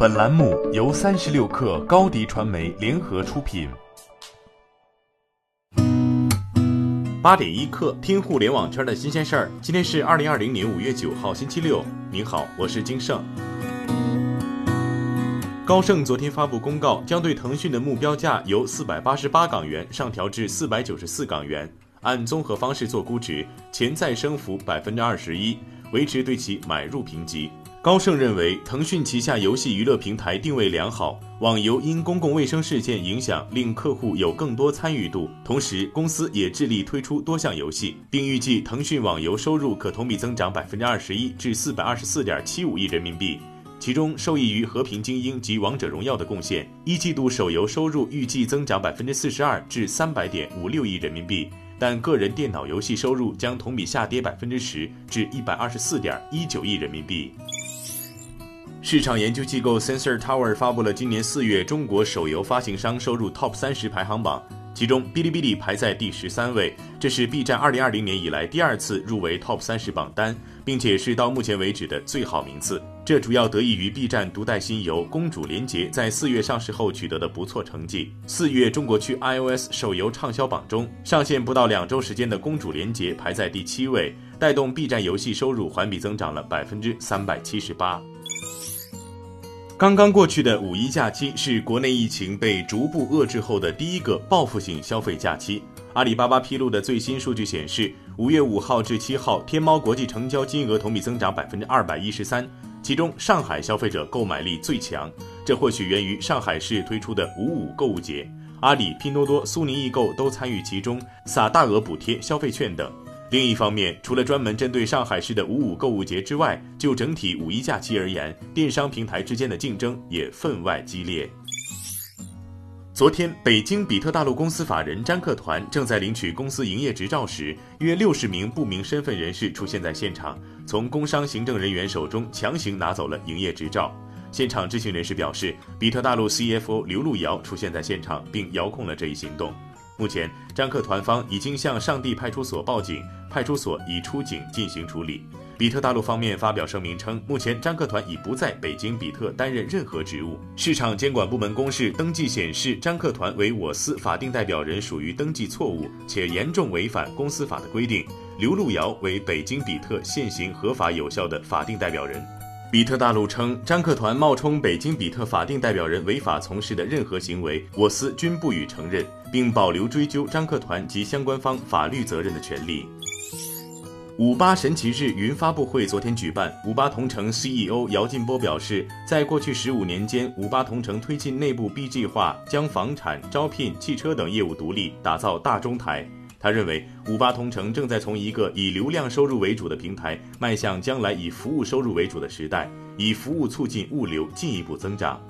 本栏目由三十六氪高低传媒联合出品。八点一刻，听互联网圈的新鲜事儿。今天是二零二零年五月九号，星期六。您好，我是金盛。高盛昨天发布公告，将对腾讯的目标价由四百八十八港元上调至四百九十四港元，按综合方式做估值，潜在升幅百分之二十一，维持对其买入评级。高盛认为，腾讯旗下游戏娱乐平台定位良好，网游因公共卫生事件影响令客户有更多参与度，同时公司也致力推出多项游戏，并预计腾讯网游收入可同比增长百分之二十一至四百二十四点七五亿人民币。其中，受益于《和平精英》及《王者荣耀》的贡献，一季度手游收入预计增长百分之四十二至三百点五六亿人民币，但个人电脑游戏收入将同比下跌百分之十至一百二十四点一九亿人民币。市场研究机构 Sensor Tower 发布了今年四月中国手游发行商收入 TOP 三十排行榜。其中，哔哩哔哩排在第十三位，这是 B 站二零二零年以来第二次入围 TOP 三十榜单，并且是到目前为止的最好名次。这主要得益于 B 站独代新游《公主连结》在四月上市后取得的不错成绩。四月中国区 iOS 手游畅销榜中，上线不到两周时间的《公主连结》排在第七位，带动 B 站游戏收入环比增长了百分之三百七十八。刚刚过去的五一假期是国内疫情被逐步遏制后的第一个报复性消费假期。阿里巴巴披露的最新数据显示，五月五号至七号，天猫国际成交金额同比增长百分之二百一十三，其中上海消费者购买力最强，这或许源于上海市推出的五五购物节，阿里、拼多多、苏宁易购都参与其中，撒大额补贴、消费券等。另一方面，除了专门针对上海市的五五购物节之外，就整体五一假期而言，电商平台之间的竞争也分外激烈。昨天，北京比特大陆公司法人詹克团正在领取公司营业执照时，约六十名不明身份人士出现在现场，从工商行政人员手中强行拿走了营业执照。现场知情人士表示，比特大陆 CFO 刘路遥出现在现场，并遥控了这一行动。目前，张克团方已经向上地派出所报警，派出所已出警进行处理。比特大陆方面发表声明称，目前张克团已不在北京比特担任任何职务。市场监管部门公示登记显示，张克团为我司法定代表人属于登记错误，且严重违反公司法的规定。刘路遥为北京比特现行合法有效的法定代表人。比特大陆称，张克团冒充北京比特法定代表人违法从事的任何行为，我司均不予承认，并保留追究张克团及相关方法律责任的权利。五八神奇日云发布会昨天举办，五八同城 CEO 姚劲波表示，在过去十五年间，五八同城推进内部 BG 化，将房产、招聘、汽车等业务独立，打造大中台。他认为，五八同城正在从一个以流量收入为主的平台，迈向将来以服务收入为主的时代，以服务促进物流进一步增长。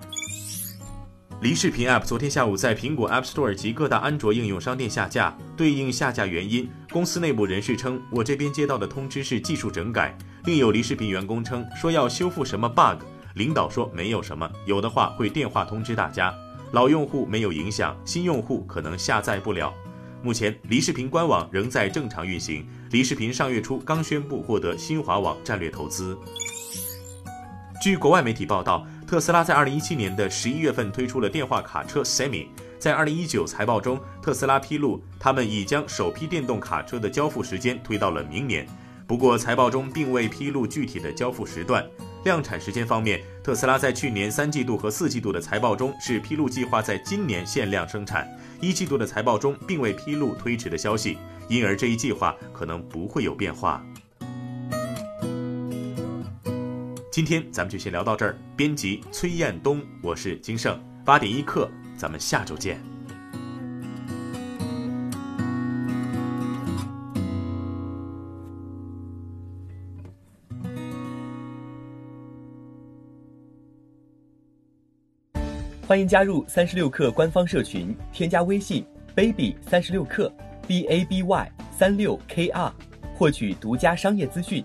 离视频 App 昨天下午在苹果 App Store 及各大安卓应用商店下架，对应下架原因，公司内部人士称，我这边接到的通知是技术整改。另有离视频员工称，说要修复什么 bug，领导说没有什么，有的话会电话通知大家。老用户没有影响，新用户可能下载不了。目前，离视频官网仍在正常运行。离视频上月初刚宣布获得新华网战略投资。据国外媒体报道，特斯拉在二零一七年的十一月份推出了电话卡车 Semi。在二零一九财报中，特斯拉披露，他们已将首批电动卡车的交付时间推到了明年。不过，财报中并未披露具体的交付时段。量产时间方面，特斯拉在去年三季度和四季度的财报中是披露计划在今年限量生产，一季度的财报中并未披露推迟的消息，因而这一计划可能不会有变化。今天咱们就先聊到这儿。编辑崔彦东，我是金盛，八点一刻，咱们下周见。欢迎加入三十六氪官方社群，添加微信 baby 三十六氪 b a b y 三六 k r，获取独家商业资讯，